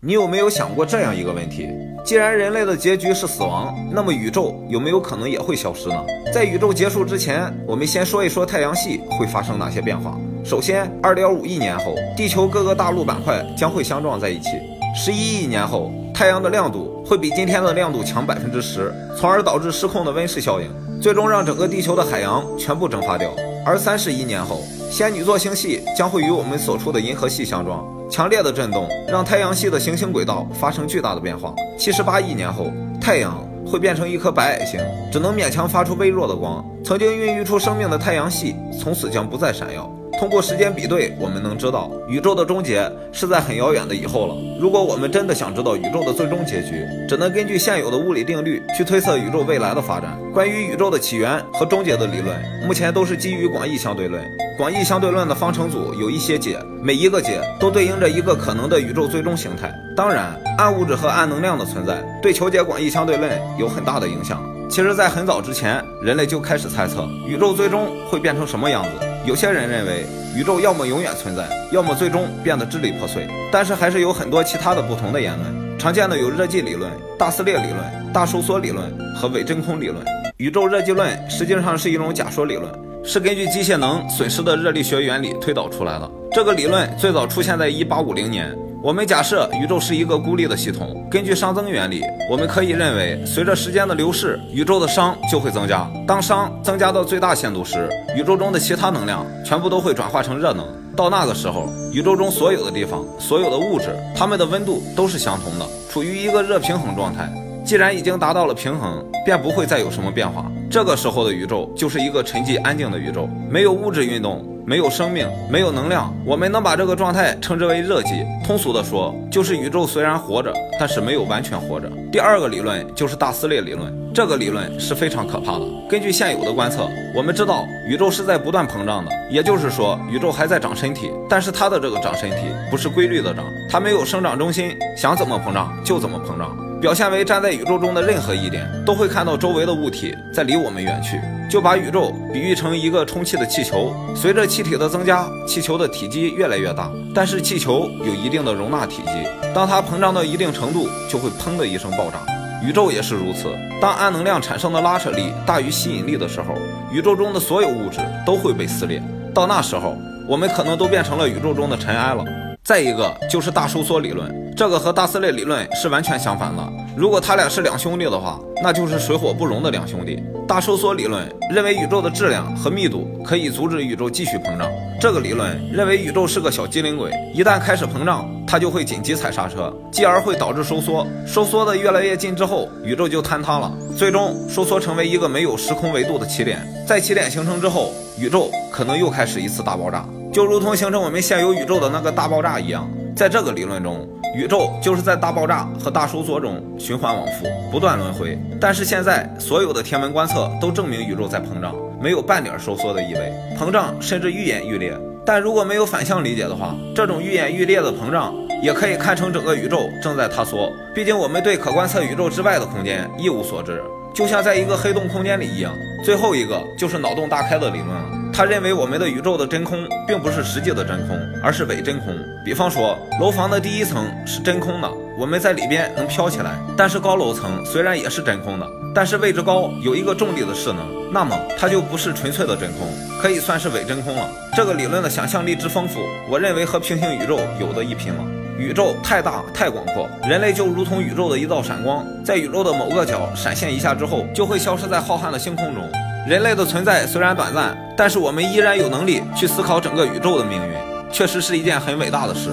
你有没有想过这样一个问题？既然人类的结局是死亡，那么宇宙有没有可能也会消失呢？在宇宙结束之前，我们先说一说太阳系会发生哪些变化。首先，二点五亿年后，地球各个大陆板块将会相撞在一起；十一亿年后，太阳的亮度会比今天的亮度强百分之十，从而导致失控的温室效应，最终让整个地球的海洋全部蒸发掉。而三十亿年后，仙女座星系将会与我们所处的银河系相撞。强烈的震动让太阳系的行星轨道发生巨大的变化。七十八亿年后，太阳会变成一颗白矮星，只能勉强发出微弱的光。曾经孕育出生命的太阳系，从此将不再闪耀。通过时间比对，我们能知道宇宙的终结是在很遥远的以后了。如果我们真的想知道宇宙的最终结局，只能根据现有的物理定律去推测宇宙未来的发展。关于宇宙的起源和终结的理论，目前都是基于广义相对论。广义相对论的方程组有一些解，每一个解都对应着一个可能的宇宙最终形态。当然，暗物质和暗能量的存在对求解广义相对论有很大的影响。其实，在很早之前，人类就开始猜测宇宙最终会变成什么样子。有些人认为，宇宙要么永远存在，要么最终变得支离破碎。但是，还是有很多其他的不同的言论。常见的有热寂理论、大撕裂理论、大收缩理论和伪真空理论。宇宙热寂论实际上是一种假说理论。是根据机械能损失的热力学原理推导出来的。这个理论最早出现在1850年。我们假设宇宙是一个孤立的系统，根据熵增原理，我们可以认为，随着时间的流逝，宇宙的熵就会增加。当熵增加到最大限度时，宇宙中的其他能量全部都会转化成热能。到那个时候，宇宙中所有的地方、所有的物质，它们的温度都是相同的，处于一个热平衡状态。既然已经达到了平衡，便不会再有什么变化。这个时候的宇宙就是一个沉寂安静的宇宙，没有物质运动，没有生命，没有能量。我们能把这个状态称之为热寂。通俗的说，就是宇宙虽然活着，但是没有完全活着。第二个理论就是大撕裂理论，这个理论是非常可怕的。根据现有的观测，我们知道宇宙是在不断膨胀的，也就是说，宇宙还在长身体，但是它的这个长身体不是规律的长，它没有生长中心，想怎么膨胀就怎么膨胀。表现为站在宇宙中的任何一点，都会看到周围的物体在离我们远去，就把宇宙比喻成一个充气的气球。随着气体的增加，气球的体积越来越大，但是气球有一定的容纳体积，当它膨胀到一定程度，就会砰的一声爆炸。宇宙也是如此，当暗能量产生的拉扯力大于吸引力的时候，宇宙中的所有物质都会被撕裂。到那时候，我们可能都变成了宇宙中的尘埃了。再一个就是大收缩理论。这个和大撕裂理论是完全相反的。如果他俩是两兄弟的话，那就是水火不容的两兄弟。大收缩理论认为宇宙的质量和密度可以阻止宇宙继续膨胀。这个理论认为宇宙是个小机灵鬼，一旦开始膨胀，它就会紧急踩刹车，继而会导致收缩。收缩的越来越近之后，宇宙就坍塌了，最终收缩成为一个没有时空维度的起点。在起点形成之后，宇宙可能又开始一次大爆炸，就如同形成我们现有宇宙的那个大爆炸一样。在这个理论中，宇宙就是在大爆炸和大收缩中循环往复，不断轮回。但是现在所有的天文观测都证明宇宙在膨胀，没有半点收缩的意味，膨胀甚至愈演愈烈。但如果没有反向理解的话，这种愈演愈烈的膨胀也可以看成整个宇宙正在塌缩。毕竟我们对可观测宇宙之外的空间一无所知，就像在一个黑洞空间里一样。最后一个就是脑洞大开的理论了。他认为我们的宇宙的真空并不是实际的真空，而是伪真空。比方说，楼房的第一层是真空的，我们在里边能飘起来；但是高楼层虽然也是真空的，但是位置高，有一个重力的势能，那么它就不是纯粹的真空，可以算是伪真空了。这个理论的想象力之丰富，我认为和平行宇宙有的一拼了。宇宙太大太广阔，人类就如同宇宙的一道闪光，在宇宙的某个角闪现一下之后，就会消失在浩瀚的星空中。人类的存在虽然短暂，但是我们依然有能力去思考整个宇宙的命运，确实是一件很伟大的事。